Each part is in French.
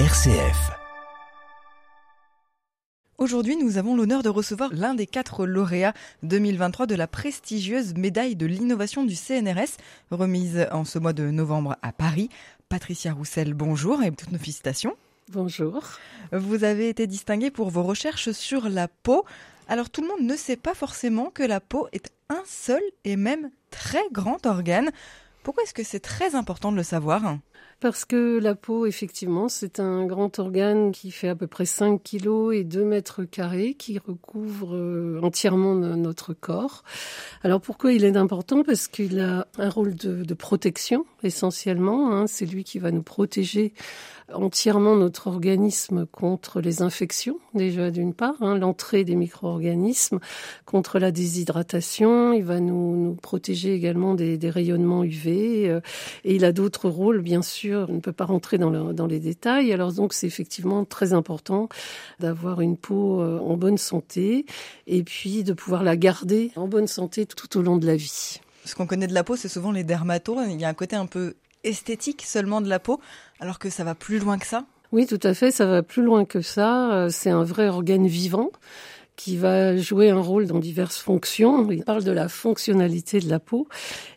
RCF. Aujourd'hui, nous avons l'honneur de recevoir l'un des quatre lauréats 2023 de la prestigieuse médaille de l'innovation du CNRS, remise en ce mois de novembre à Paris. Patricia Roussel, bonjour et toutes nos félicitations. Bonjour. Vous avez été distinguée pour vos recherches sur la peau. Alors tout le monde ne sait pas forcément que la peau est un seul et même très grand organe. Pourquoi est-ce que c'est très important de le savoir? Parce que la peau, effectivement, c'est un grand organe qui fait à peu près 5 kilos et 2 mètres carrés, qui recouvre euh, entièrement notre corps. Alors pourquoi il est important? Parce qu'il a un rôle de, protection, essentiellement. Hein. C'est lui qui va nous protéger entièrement notre organisme contre les infections, déjà d'une part, hein, l'entrée des micro-organismes, contre la déshydratation, il va nous, nous protéger également des, rayonnements UV, euh, et il a d'autres rôles, bien sûr, on ne peut pas rentrer dans, dans les détails, alors donc c'est effectivement très important d'avoir une peau euh, en bonne santé, et puis de pouvoir la garder en bonne santé tout au long de la vie. Ce qu'on connaît de la peau, c'est souvent les dermatos. Il y a un côté un peu esthétique seulement de la peau, alors que ça va plus loin que ça? Oui, tout à fait, ça va plus loin que ça. Euh, c'est un vrai organe vivant qui va jouer un rôle dans diverses fonctions. Il parle de la fonctionnalité de la peau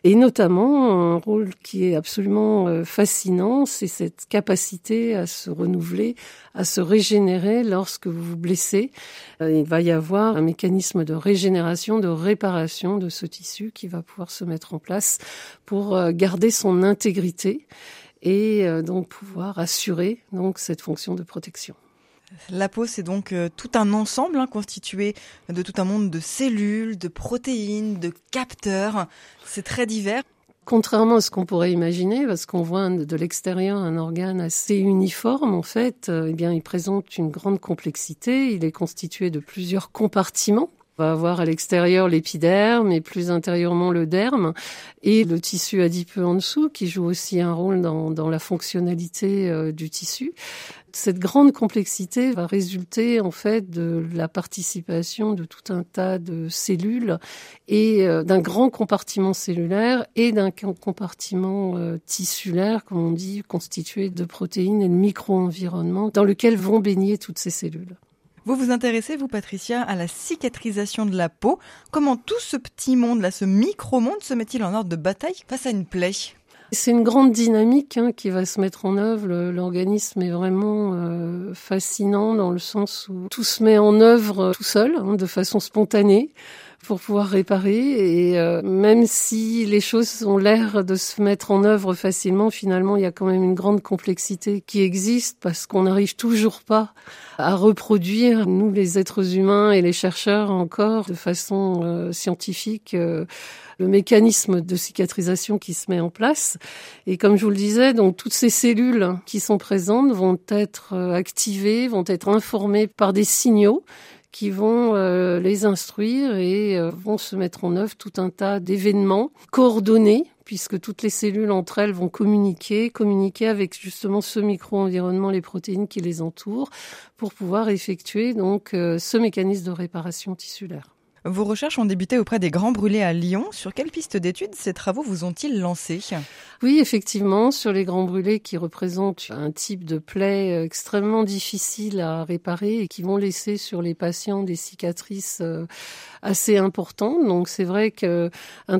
et notamment un rôle qui est absolument euh, fascinant, c'est cette capacité à se renouveler, à se régénérer lorsque vous vous blessez. Euh, il va y avoir un mécanisme de régénération, de réparation de ce tissu qui va pouvoir se mettre en place pour euh, garder son intégrité et donc pouvoir assurer donc cette fonction de protection. La peau, c'est donc euh, tout un ensemble hein, constitué de tout un monde de cellules, de protéines, de capteurs. C'est très divers. Contrairement à ce qu'on pourrait imaginer, parce qu'on voit de l'extérieur un organe assez uniforme, en fait, euh, eh bien, il présente une grande complexité. Il est constitué de plusieurs compartiments on va avoir à l'extérieur l'épiderme et plus intérieurement le derme et le tissu adipeux en dessous qui joue aussi un rôle dans, dans la fonctionnalité euh, du tissu. Cette grande complexité va résulter en fait de la participation de tout un tas de cellules et euh, d'un grand compartiment cellulaire et d'un compartiment euh, tissulaire, comme on dit, constitué de protéines et de micro-environnements dans lequel vont baigner toutes ces cellules. Vous vous intéressez, vous Patricia, à la cicatrisation de la peau. Comment tout ce petit monde-là, ce micro-monde, se met-il en ordre de bataille face à une plaie? C'est une grande dynamique hein, qui va se mettre en œuvre. L'organisme est vraiment euh, fascinant dans le sens où tout se met en œuvre tout seul, hein, de façon spontanée pour pouvoir réparer. Et euh, même si les choses ont l'air de se mettre en œuvre facilement, finalement, il y a quand même une grande complexité qui existe parce qu'on n'arrive toujours pas à reproduire, nous les êtres humains et les chercheurs encore, de façon euh, scientifique. Euh, le mécanisme de cicatrisation qui se met en place. Et comme je vous le disais, donc toutes ces cellules qui sont présentes vont être activées, vont être informées par des signaux qui vont euh, les instruire et euh, vont se mettre en œuvre tout un tas d'événements coordonnés puisque toutes les cellules entre elles vont communiquer, communiquer avec justement ce micro-environnement, les protéines qui les entourent, pour pouvoir effectuer donc euh, ce mécanisme de réparation tissulaire. Vos recherches ont débuté auprès des Grands Brûlés à Lyon. Sur quelle piste d'études ces travaux vous ont-ils lancé Oui, effectivement, sur les Grands Brûlés qui représentent un type de plaie extrêmement difficile à réparer et qui vont laisser sur les patients des cicatrices euh, assez importantes. Donc c'est vrai qu'un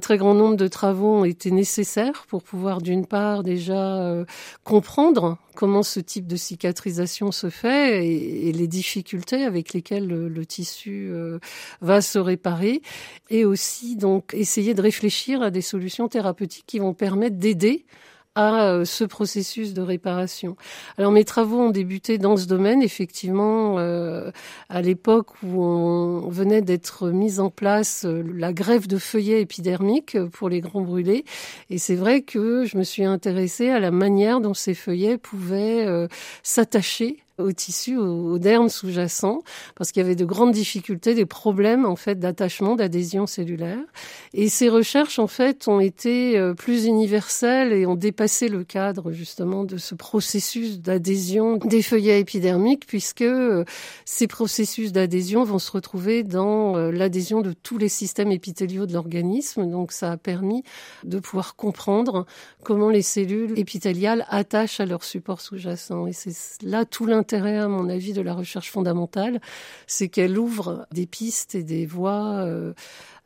très grand nombre de travaux ont été nécessaires pour pouvoir d'une part déjà euh, comprendre comment ce type de cicatrisation se fait et, les difficultés avec lesquelles le, tissu euh, va se réparer et aussi donc essayer de réfléchir à des solutions thérapeutiques qui vont permettre d'aider à euh, ce processus de réparation. Alors mes travaux ont débuté dans ce domaine, effectivement, euh, à l'époque où on venait d'être mise en place euh, la greffe de feuillets épidermiques pour les grands brûlés. Et c'est vrai que je me suis intéressée à la manière dont ces feuillets pouvaient s'attacher au tissu, au, derme sous-jacent, parce qu'il y avait de grandes difficultés, des problèmes en fait d'attachement, d'adhésion cellulaire. Et ces recherches en fait ont été euh, plus universelles et ont dépassé le cadre justement de ce processus d'adhésion des feuillets épidermiques, puisque euh, ces processus d'adhésion vont se retrouver dans euh, l'adhésion de tous les systèmes épithéliaux de l'organisme. Donc ça a permis de pouvoir comprendre comment les cellules épithéliales attachent à leur support sous-jacent. Et c'est là tout l'intérêt, à mon avis, de la recherche fondamentale, c'est qu'elle ouvre des pistes et des voies euh,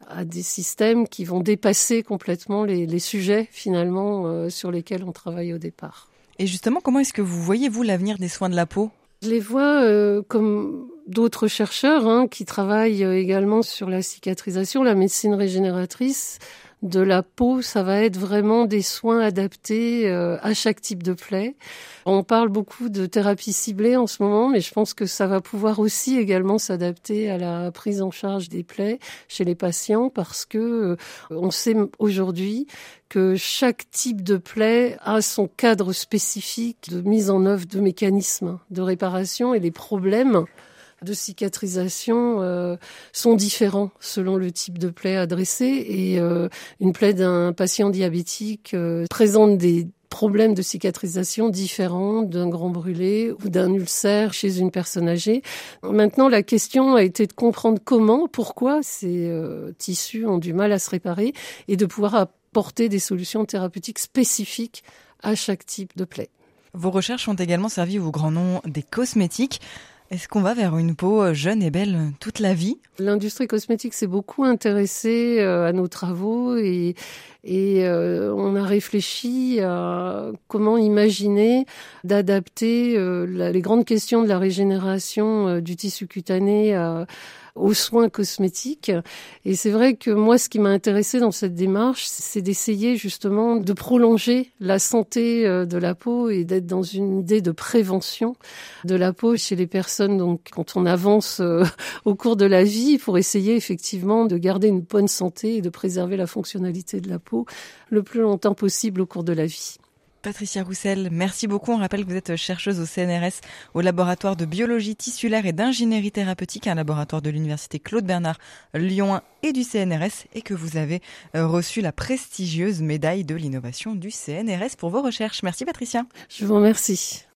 à des systèmes qui vont dépasser complètement les, sujets finalement euh, sur lesquels on travaille au départ. Et justement, comment est-ce que vous voyez, vous, l'avenir des soins de la peau? Je les vois euh, comme d'autres chercheurs hein, qui travaillent également sur la cicatrisation, la médecine régénératrice de la peau, ça va être vraiment des soins adaptés euh, à chaque type de plaie. On parle beaucoup de thérapie ciblée en ce moment, mais je pense que ça va pouvoir aussi également s'adapter à la prise en charge des plaies chez les patients parce que euh, on sait aujourd'hui que chaque type de plaie a son cadre spécifique de mise en œuvre de mécanismes de réparation et les problèmes de cicatrisation euh, sont différents selon le type de plaie adressée et euh, une plaie d'un patient diabétique euh, présente des problèmes de cicatrisation différents d'un grand brûlé ou d'un ulcère chez une personne âgée. Maintenant, la question a été de comprendre comment, pourquoi ces tissus ont du mal à se réparer et de pouvoir apporter des solutions thérapeutiques spécifiques à chaque type de plaie. Vos recherches ont également servi au grand nom des cosmétiques. Est-ce qu'on va vers une peau euh, jeune et belle toute la vie? L'industrie cosmétique s'est beaucoup intéressée euh, à nos travaux et, euh, on a réfléchi à comment imaginer d'adapter les grandes questions de la régénération du tissu cutané aux soins cosmétiques. Et c'est vrai que moi, ce qui m'a intéressé dans cette démarche, c'est d'essayer justement de prolonger la santé euh, de la peau et d'être dans une idée de prévention de la peau chez les personnes. Donc, quand on avance euh, au cours de la vie, pour essayer effectivement de garder une bonne santé et de préserver la fonctionnalité de la peau le plus longtemps possible au cours de la vie. Patricia Roussel, merci beaucoup. On rappelle que vous êtes chercheuse au CNRS, au laboratoire de biologie tissulaire et d'ingénierie thérapeutique, un laboratoire de l'université Claude Bernard Lyon 1 et du CNRS, et que vous avez euh, reçu la prestigieuse médaille de l'innovation du CNRS pour vos recherches. Merci Patricia. Je vous remercie.